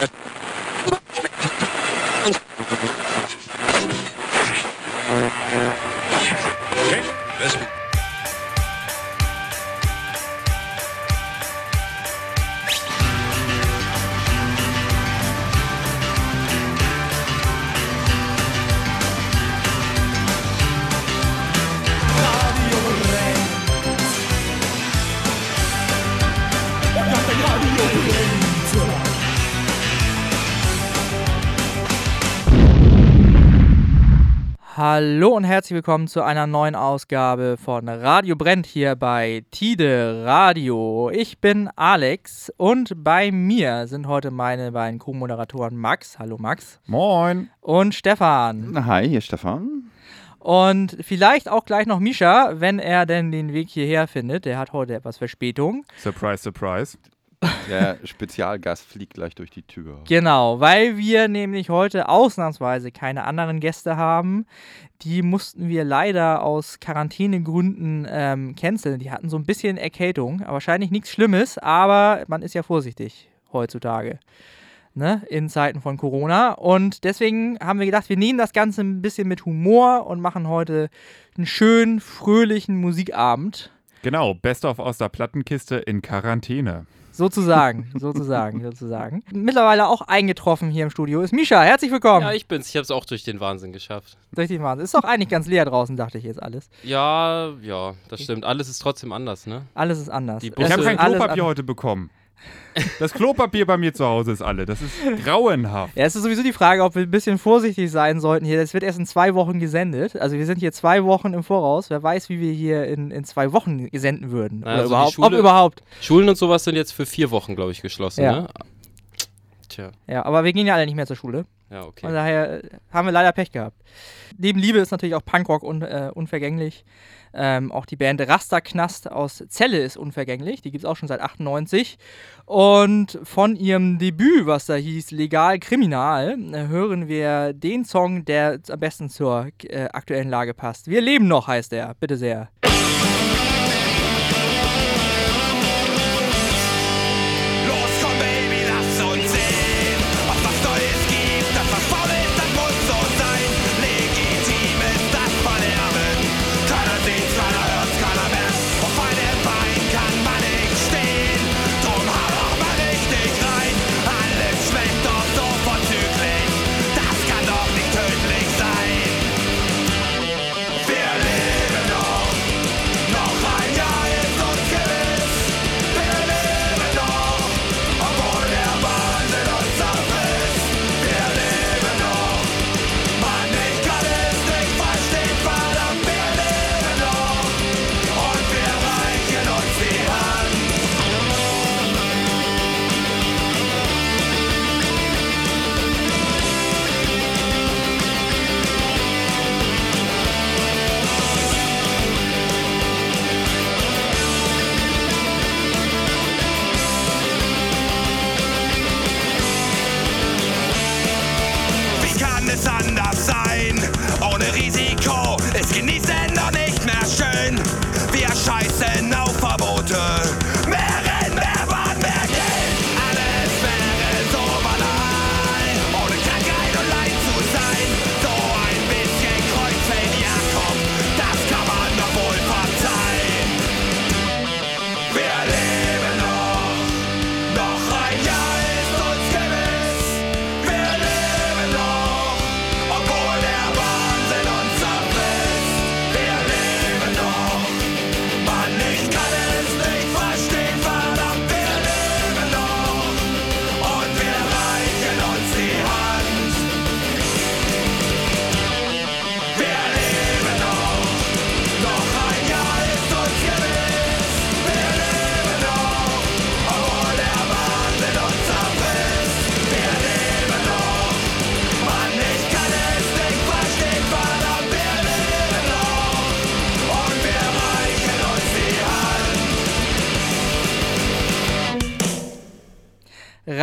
that. Hallo und herzlich willkommen zu einer neuen Ausgabe von Radio Brennt hier bei Tide Radio. Ich bin Alex und bei mir sind heute meine beiden Co-Moderatoren Max. Hallo Max. Moin. Und Stefan. Hi, hier ist Stefan. Und vielleicht auch gleich noch Misha, wenn er denn den Weg hierher findet. Der hat heute etwas Verspätung. Surprise, surprise. Der Spezialgast fliegt gleich durch die Tür. Genau, weil wir nämlich heute ausnahmsweise keine anderen Gäste haben. Die mussten wir leider aus Quarantänegründen ähm, canceln. Die hatten so ein bisschen Erkältung. Wahrscheinlich nichts Schlimmes, aber man ist ja vorsichtig heutzutage. Ne, in Zeiten von Corona. Und deswegen haben wir gedacht, wir nehmen das Ganze ein bisschen mit Humor und machen heute einen schönen, fröhlichen Musikabend. Genau, Best of aus der Plattenkiste in Quarantäne. Sozusagen, sozusagen, sozusagen. Mittlerweile auch eingetroffen hier im Studio ist Misha. Herzlich willkommen. Ja, ich bin's. Ich hab's auch durch den Wahnsinn geschafft. Durch den Wahnsinn. Ist doch eigentlich ganz leer draußen, dachte ich jetzt alles. Ja, ja, das stimmt. Alles ist trotzdem anders, ne? Alles ist anders. Die Ich habe kein Klopapier heute bekommen. Das Klopapier bei mir zu Hause ist alle. Das ist grauenhaft. Ja, es ist sowieso die Frage, ob wir ein bisschen vorsichtig sein sollten hier. Das wird erst in zwei Wochen gesendet. Also wir sind hier zwei Wochen im Voraus. Wer weiß, wie wir hier in, in zwei Wochen senden würden. Oder Also überhaupt, ob Schule- überhaupt. Schulen und sowas sind jetzt für vier Wochen, glaube ich, geschlossen, Ja. ne? Tja, Ja, aber wir gehen ja alle nicht mehr zur Schule. Ja, Von okay. daher äh, haben wir leider Pech gehabt. Neben Liebe ist natürlich auch Punkrock un, äh, unvergänglich. Ähm, auch die Band Rasterknast aus Celle ist unvergänglich. Die gibt es auch schon seit 98. Und von ihrem Debüt, was da hieß Legal Kriminal, äh, hören wir den Song, der am besten zur äh, aktuellen Lage passt. Wir leben noch, heißt er. Bitte sehr.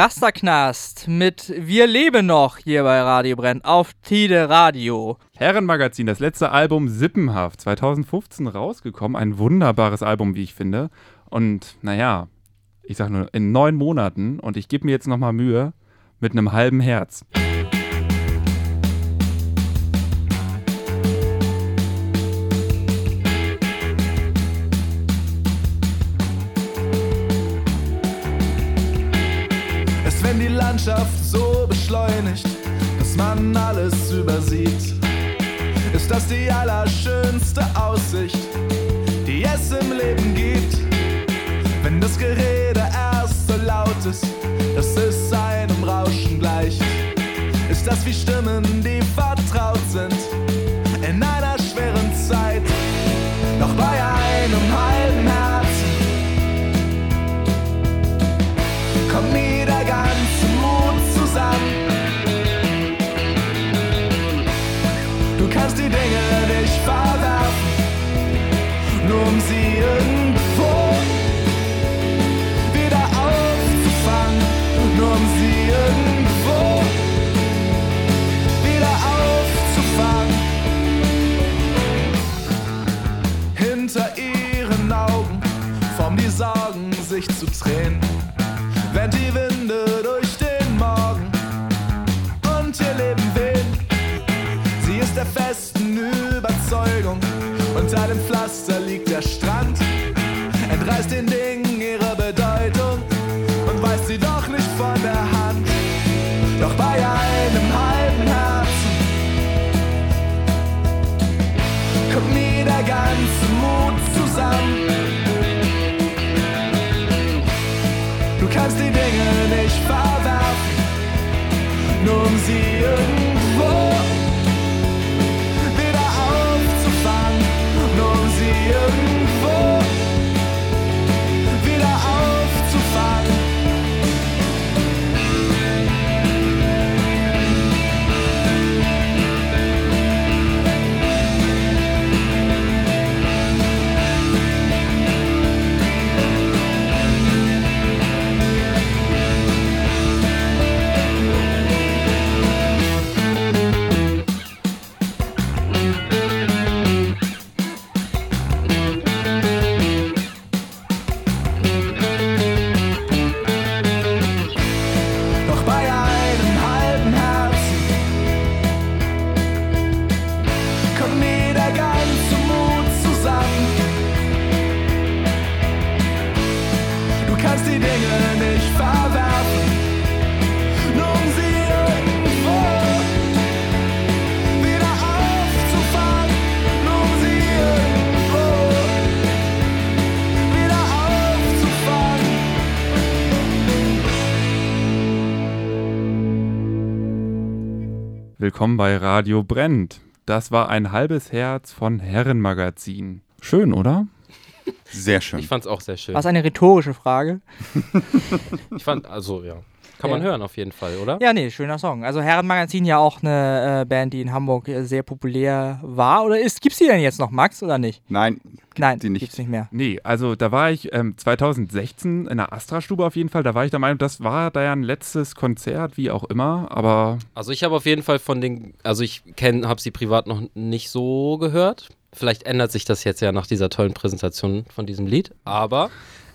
Rasterknast mit Wir leben noch hier bei Radio Brennt auf Tide Radio. Herrenmagazin, das letzte Album Sippenhaft, 2015 rausgekommen. Ein wunderbares Album, wie ich finde. Und naja, ich sag nur, in neun Monaten, und ich gebe mir jetzt nochmal Mühe, mit einem halben Herz. Ganze Mut zusammen. Du kannst die Dinge nicht verwerfen, nur um sie irgendwo Willkommen bei Radio Brennt. Das war ein halbes Herz von Herrenmagazin. Schön, oder? Sehr schön. Ich fand's auch sehr schön. Was eine rhetorische Frage. Ich fand, also ja. Kann man Ja. hören auf jeden Fall, oder? Ja, nee, schöner Song. Also Herrenmagazin ja auch eine äh, Band, die in Hamburg äh, sehr populär war oder ist. Gibt's die denn jetzt noch, Max, oder nicht? Nein, Nein, die nicht. gibt's nicht mehr. Nee, also da war ich ähm, 2016 in der Astra-Stube auf jeden Fall. Da war ich der Meinung, das war deren letztes Konzert, wie auch immer. Aber Also ich habe auf jeden Fall von den, also ich kenne, habe sie privat noch nicht so gehört. Vielleicht ändert sich das jetzt ja nach dieser tollen Präsentation von diesem Lied. Aber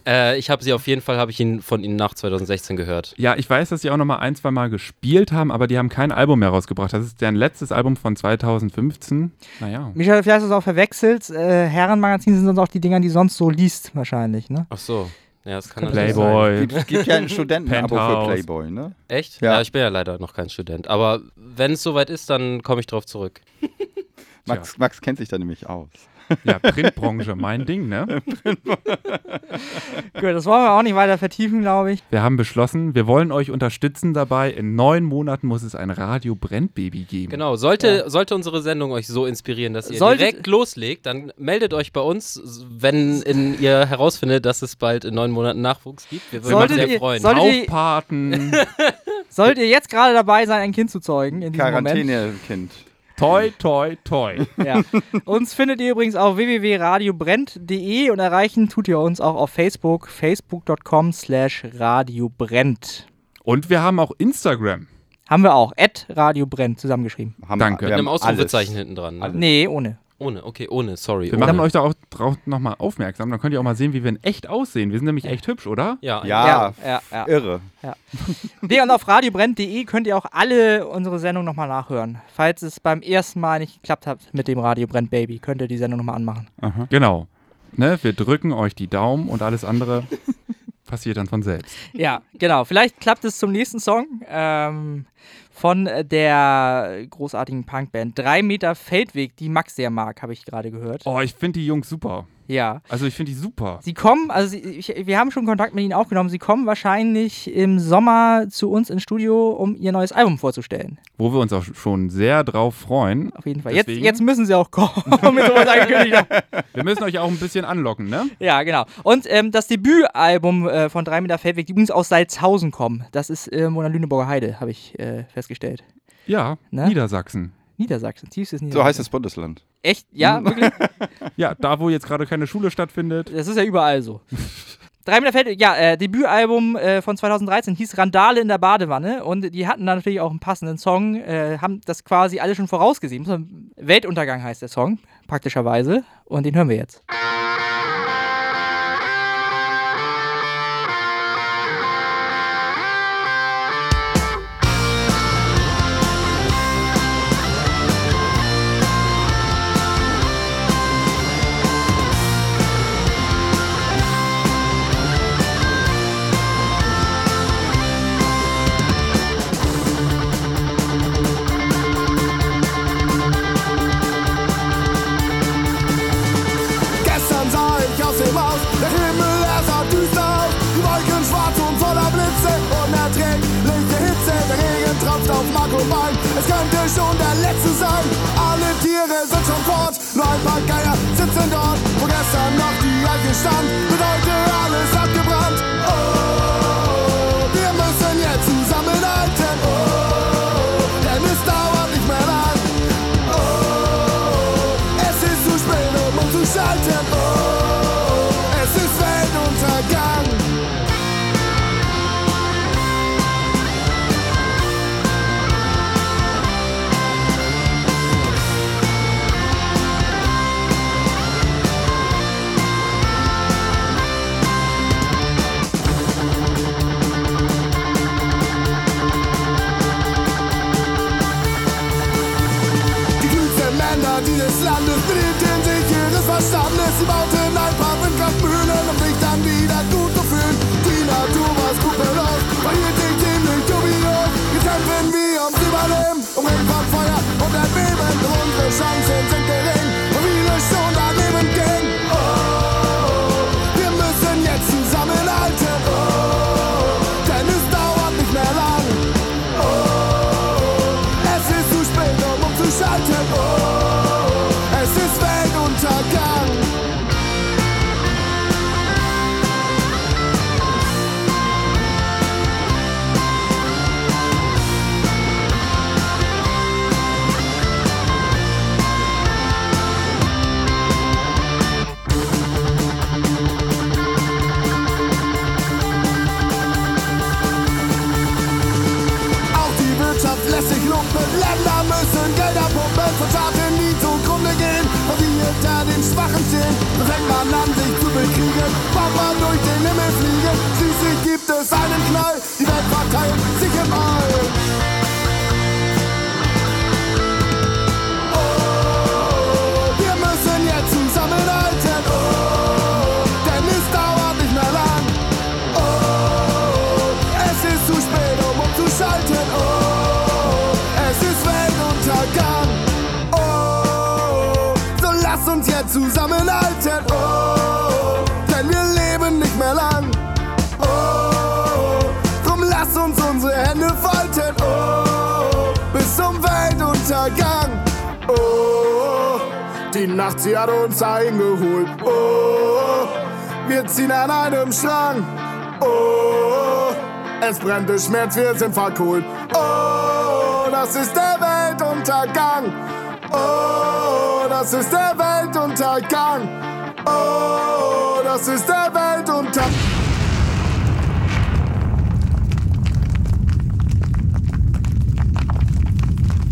äh, ich habe sie auf jeden Fall, habe ich ihn von ihnen nach 2016 gehört. ja, ich weiß, dass sie auch noch mal ein, zwei Mal gespielt haben, aber die haben kein Album mehr rausgebracht. Das ist deren letztes Album von 2015. Naja. Michael, vielleicht hast du es auch verwechselt. Äh, Herrenmagazin sind sonst auch die Dinger, die sonst so liest, wahrscheinlich, ne? Ach so. Ja, das kann. Playboy. gibt, gibt ja ein Studentenabo für. Playboy, ne? Echt? Ja. Ja. ich bin ja leider noch kein Student. Aber wenn es soweit ist, dann komme ich drauf zurück. Max, Max kennt sich da nämlich aus. Ja, Printbranche, mein Ding, ne? Gut, das wollen wir auch nicht weiter vertiefen, glaube ich. Wir haben beschlossen, wir wollen euch unterstützen dabei. In neun Monaten muss es ein Radio Brennbaby geben. Genau, sollte, sollte unsere Sendung euch so inspirieren, dass ihr Solltet- direkt loslegt, dann meldet euch bei uns, wenn in, ihr herausfindet, dass es bald in neun Monaten Nachwuchs gibt. Wir würden uns Solltet sehr ihr- freuen. solltet ihr- Aufpaten. Solltet ihr jetzt gerade dabei sein, ein Kind zu zeugen in diesem Moment. Quarantäne-Kind. Toi, toi, toi. Ja. Uns findet ihr übrigens auf www.radiobrennt.de und erreichen tut ihr uns auch auf Facebook, facebook.com slash radiobrennt. Und wir haben auch Instagram. Haben wir auch, at radiobrennt zusammengeschrieben. Haben, Danke. Mit einem Ausrufezeichen hinten dran. Ne? Alles. Nee, ohne. Ohne, okay, ohne, sorry. Wir ohne. machen euch da auch drauf nochmal aufmerksam. Dann könnt ihr auch mal sehen, wie wir in echt aussehen. Wir sind nämlich echt hübsch, oder? ja, Ja, ja, ja. irre. Nee, und auf radiobrennt.de könnt ihr auch alle unsere Sendungen nochmal nachhören. Falls es beim ersten Mal nicht geklappt hat mit dem Radio Brennt Baby, könnt ihr die Sendung nochmal anmachen. Genau. Ne, wir drücken euch die Daumen und alles andere passiert dann von selbst. Ja, genau. Vielleicht klappt es zum nächsten Song ähm, von der großartigen Punkband. Drei Meter Feldweg, die Max sehr mag, habe ich gerade gehört. Oh, ich finde die Jungs super. Ja. Also ich finde die super. Sie kommen, also sie, ich, wir haben schon Kontakt mit ihnen aufgenommen. Sie kommen wahrscheinlich im Sommer zu uns ins Studio, um ihr neues Album vorzustellen. Wo wir uns auch schon sehr drauf freuen. Auf jeden Fall. Jetzt, jetzt müssen sie auch kommen. Wir müssen euch auch ein bisschen anlocken, ne? ja, genau. Und ähm, das Debütalbum äh, von 3 Meter Feldweg, die übrigens aus Salzhausen kommen. Das ist in der Lüneburger Heide, habe ich äh, festgestellt. Ja, Ne? Niedersachsen. Niedersachsen, tiefstes Niedersachsen. So heißt das Bundesland. Echt? Ja, wirklich? Ja, da wo jetzt gerade keine Schule stattfindet. Das ist ja überall so. Drei Meter Feld, ja, äh, Debütalbum äh, von 2013 hieß Randale in der Badewanne und die hatten da natürlich auch einen passenden Song, äh, haben das quasi alle schon vorausgesehen. So, Weltuntergang heißt der Song, praktischerweise, und den hören wir jetzt. Tiere sind schon fort, nur ein paar Geier sitzen dort, wo gestern noch die Eiche stand, Dieses Landes bedienten sich ihres Verstandes. Sie bauten ein paar Windkraftmühlen, um sich dann wieder gut zu fühlen. Die Natur war skrupellos, verhielt sich ziemlich dubios. Jetzt kämpfen wir ums Überleben, umringt vom Feuer und Erdbeben. Unsere Chancen sind Länder müssen Gelder pumpen. Von Staaten, die zugrunde gehen. Und die hinter den Schwachen stehen. Dann fängt man an, sich zu bekriegen. Baut man durch den Himmel fliegen. Schließlich gibt es einen Knall. Die Welt verteilt sich im All. Lass uns jetzt zusammenhalten. Oh, denn wir leben nicht mehr lang. Oh, drum lass uns unsere Hände falten. Oh, bis zum Weltuntergang. Oh, die Nacht, sie hat uns eingeholt. Oh, wir ziehen an einem Strang. Oh, es brennt der Schmerz, wir sind verkohlt. Oh, das ist der Weltuntergang. Oh, das ist der Weltuntergang. Oh, das ist der Weltuntergang.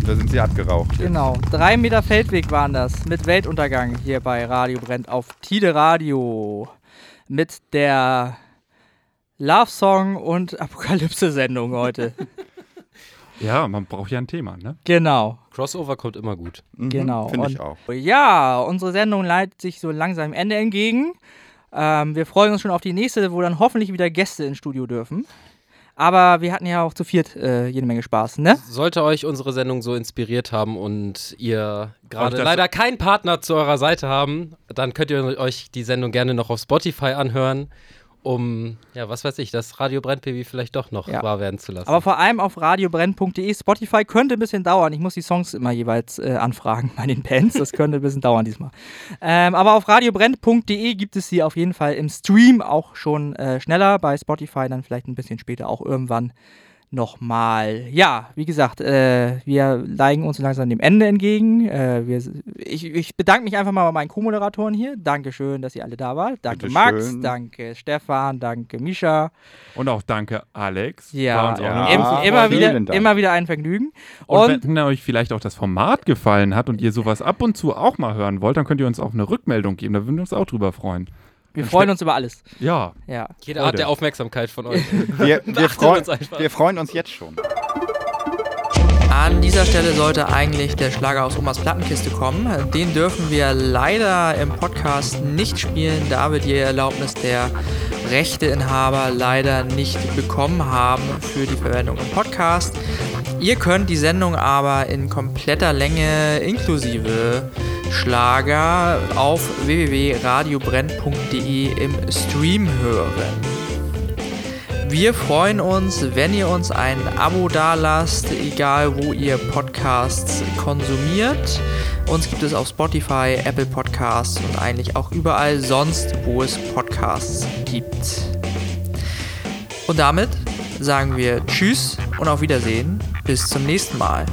Da sind sie abgeraucht. Genau, drei Meter Feldweg waren das mit Weltuntergang hier bei Radio Brennt auf Tide Radio. Mit der Love Song und Apokalypse-Sendung heute. Ja, man braucht ja ein Thema, ne? genau, Crossover kommt immer gut. Mhm, genau. Finde ich auch. Ja, unsere Sendung leitet sich so langsam dem Ende entgegen. Ähm, wir freuen uns schon auf die nächste, wo dann hoffentlich wieder Gäste ins Studio dürfen. Aber wir hatten ja auch zu viert äh, jede Menge Spaß, ne? Sollte euch unsere Sendung so inspiriert haben und ihr gerade leider keinen Partner zu eurer Seite haben, dann könnt ihr euch die Sendung gerne noch auf Spotify anhören, um, ja, was weiß ich, das Radio Brennbaby vielleicht doch noch Ja. wahr werden zu lassen. Aber vor allem auf radiobrenn.de. Spotify könnte ein bisschen dauern. Ich muss die Songs immer jeweils äh, anfragen bei den Bands. Das könnte ein bisschen dauern diesmal. Ähm, aber auf radiobrenn.de gibt es sie auf jeden Fall im Stream auch schon äh, schneller. Bei Spotify dann vielleicht ein bisschen später auch irgendwann nochmal. Ja, wie gesagt, äh, wir neigen uns langsam dem Ende entgegen. Äh, wir, ich, ich bedanke mich einfach mal bei meinen Co-Moderatoren hier. Dankeschön, dass ihr alle da wart. Danke. Max, danke Stefan, danke Mischa. Und auch danke, Alex. Ja, ja. immer, vielen wieder, immer wieder ein Vergnügen. Und, Und, wenn euch vielleicht auch das Format gefallen hat und ihr sowas ab und zu auch mal hören wollt, dann könnt ihr uns auch eine Rückmeldung geben. Da würden wir uns auch drüber freuen. Wir freuen uns über alles. Ja, Ja. Jede Freude. Art der Aufmerksamkeit von euch. Wir, wir, freu uns wir freuen uns jetzt schon. An dieser Stelle sollte eigentlich der Schlager aus Omas Plattenkiste kommen. Den dürfen wir leider im Podcast nicht spielen, da wir die Erlaubnis der Rechteinhaber leider nicht bekommen haben für die Verwendung im Podcast. Ihr könnt die Sendung aber in kompletter Länge inklusive Schlager auf www.radiobrenn.de im Stream hören. Wir freuen uns, wenn ihr uns ein Abo dalasst, egal wo ihr Podcasts konsumiert. Uns gibt es auf Spotify, Apple Podcasts und eigentlich auch überall sonst, wo es Podcasts gibt. Und damit sagen wir Tschüss und auf Wiedersehen. Bis zum nächsten Mal.